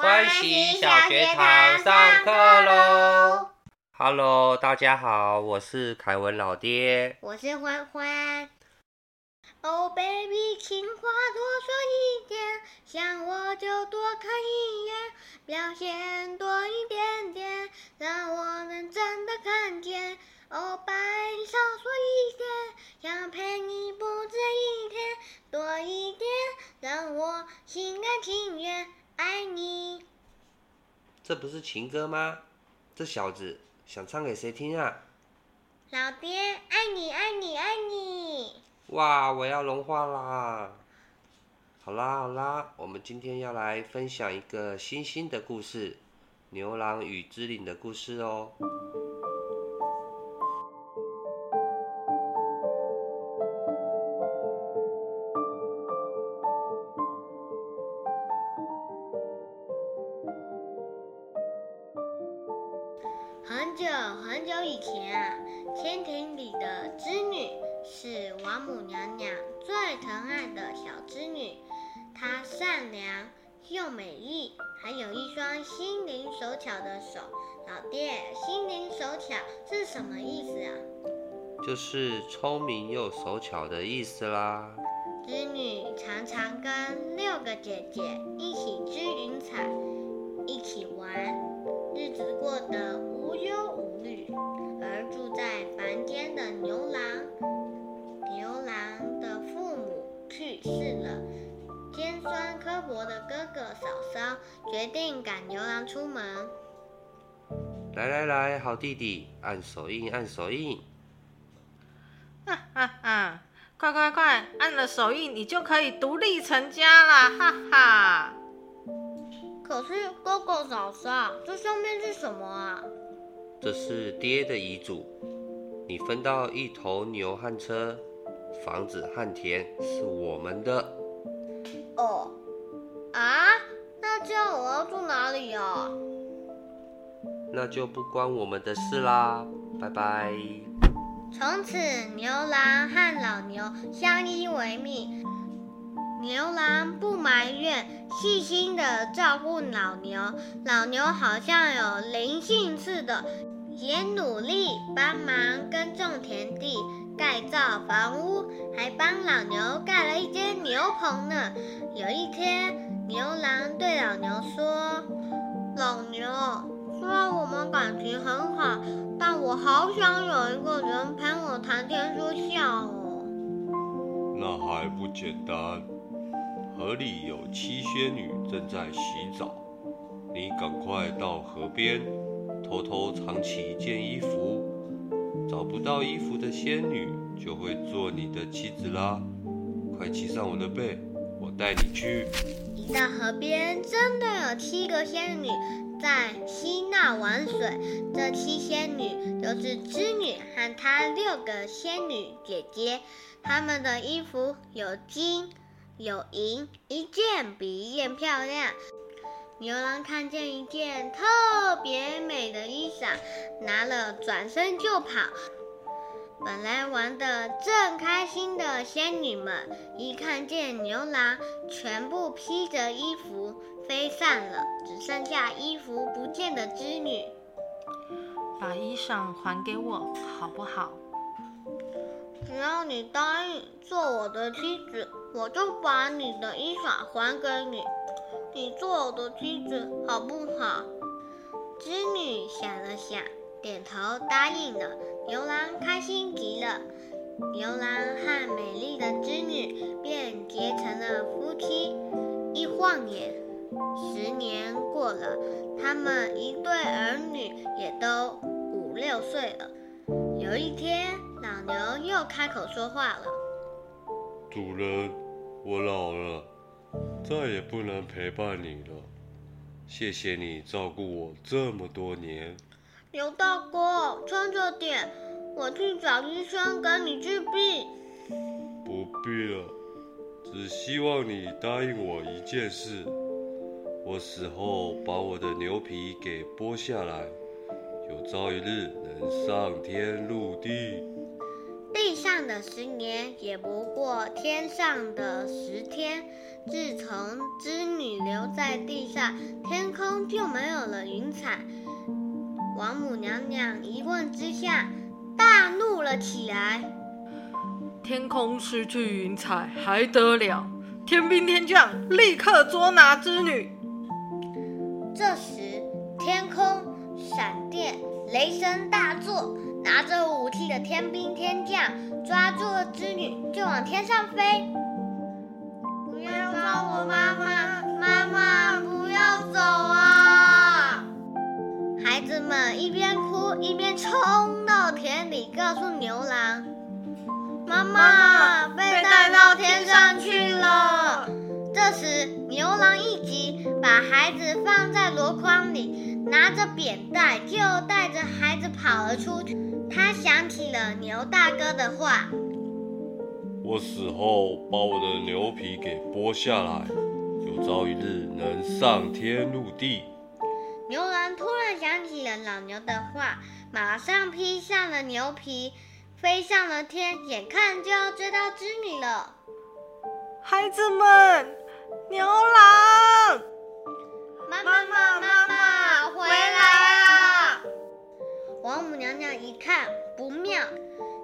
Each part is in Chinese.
欢喜小学堂上课喽！Hello，大家好，我是凯文老爹。我是欢欢。Oh baby，情话多说一点，想我就多看一眼，表现多一点点，让我能真的看见。Oh，白你少说一点，想陪你不这不是情歌吗？这小子想唱给谁听啊？老爹，爱你，爱你，爱你！哇，我要融化啦！好啦好啦，我们今天要来分享一个星星的故事——牛郎与织女的故事哦。久很久以前啊，天庭里的织女是王母娘娘最疼爱的小织女。她善良又美丽，还有一双心灵手巧的手。老爹，心灵手巧是什么意思啊？就是聪明又手巧的意思啦。织女常常跟六个姐姐一起织云彩，一起玩，日子过得酸刻薄的哥哥嫂嫂决定赶牛郎出门。来来来，好弟弟，按手印，按手印。哈哈哈！快快快，按了手印，你就可以独立成家啦！哈哈。可是哥哥嫂嫂，这上面是什么啊？这是爹的遗嘱，你分到一头牛和车，房子和田是我们的。哦，啊，那这样我要住哪里啊？那就不关我们的事啦，拜拜。从此，牛郎和老牛相依为命。牛郎不埋怨，细心的照顾老牛。老牛好像有灵性似的，也努力帮忙耕种田地、盖造房屋，还帮老牛盖了一间牛棚呢。有一天，牛郎对老牛说：“老牛，虽然我们感情很好，但我好想有一个人陪我谈天说笑哦。”那还不简单。河里有七仙女正在洗澡，你赶快到河边，偷偷藏起一件衣服。找不到衣服的仙女就会做你的妻子啦！快骑上我的背，我带你去。一到河边，真的有七个仙女在嬉闹玩水。这七仙女就是织女和她六个仙女姐姐，她们的衣服有金。有银，一件比一件漂亮。牛郎看见一件特别美拿了转身就跑。本来玩得正开心的仙女们，一看见牛郎，全部披着衣服飞散了，只剩下衣服不见的织女。把衣裳还给我，好不好？只要你答应做我的妻子，我就把你的衣裳还给你。你做我的妻子好不好？织女想了想，点头答应了。牛郎开心极了，牛郎和美丽的织女便结成了夫妻。一晃眼，十年过了，他们一对儿女也都五六岁了。有一天，老牛又开口说话了：“主人，我老了，再也不能陪伴你了。谢谢你照顾我这么多年。”牛大哥，撑着点，我去找医生给你治病。不必了，只希望你答应我一件事：我死后把我的牛皮给剥下来。有朝一日能上天入地。地上的十年，也不过天上的十天。自从织女留在地上，天空就没有了云彩。王母娘娘一问之下，大怒了起来。天空失去云彩还得了？天兵天将立刻捉拿织女。这时，天空闪电雷声大作，拿着武器的天兵天将抓住了织女，就往天上飞。不要抓我妈妈，妈妈不要走啊！孩子们一边哭一边冲到田里，告诉牛郎：“妈妈被带到天上去了。”这时，牛郎一急，把孩子放在箩筐里，拿着扁担就带着孩子跑了出去。他想起了牛大哥的话：“我死后把我的牛皮给剥下来，有朝一日能上天入地。”牛郎突然想起了老牛的话，马上披上了牛皮，飞上了天，眼看就要追到织女了。孩子们，牛郎，妈妈妈妈妈，王母娘娘一看不妙，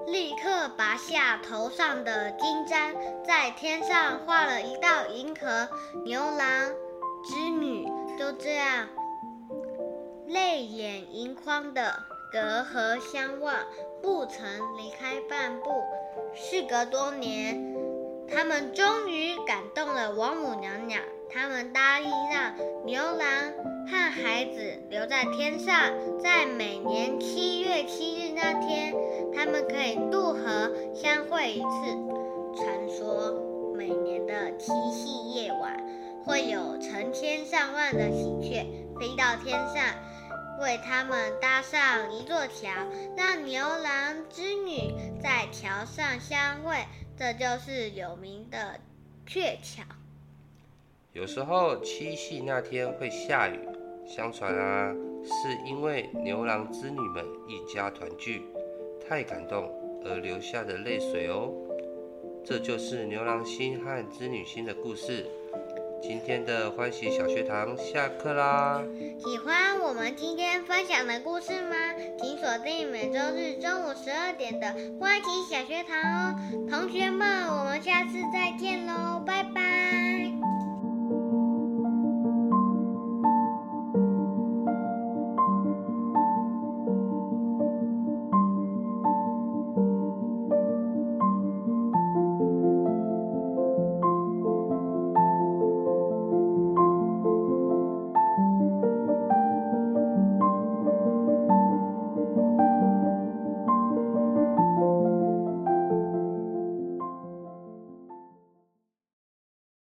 立刻拔下头上的金簪，在天上画了一道银河。牛郎、织女就这样。泪眼盈眶的隔河相望，不曾离开半步。事隔多年，他们终于感动了王母娘娘。他们答应让牛郎和孩子留在天上，在每年七月七日那天，他们可以渡河相会一次。传说每年的七夕夜晚，会有成千上万的喜鹊飞到天上。为他们搭上一座桥，让牛郎织女在桥上相会，这就是有名的鹊桥。有时候七夕那天会下雨，相传啊，是因为牛郎织女们一家团聚，太感动而流下的泪水哦。这就是牛郎星和织女星的故事。今天的欢喜小学堂下课啦！喜欢我们今天分享的故事吗？请锁定每周日中午十二点的欢喜小学堂哦，同学们。我们下次再见喽，拜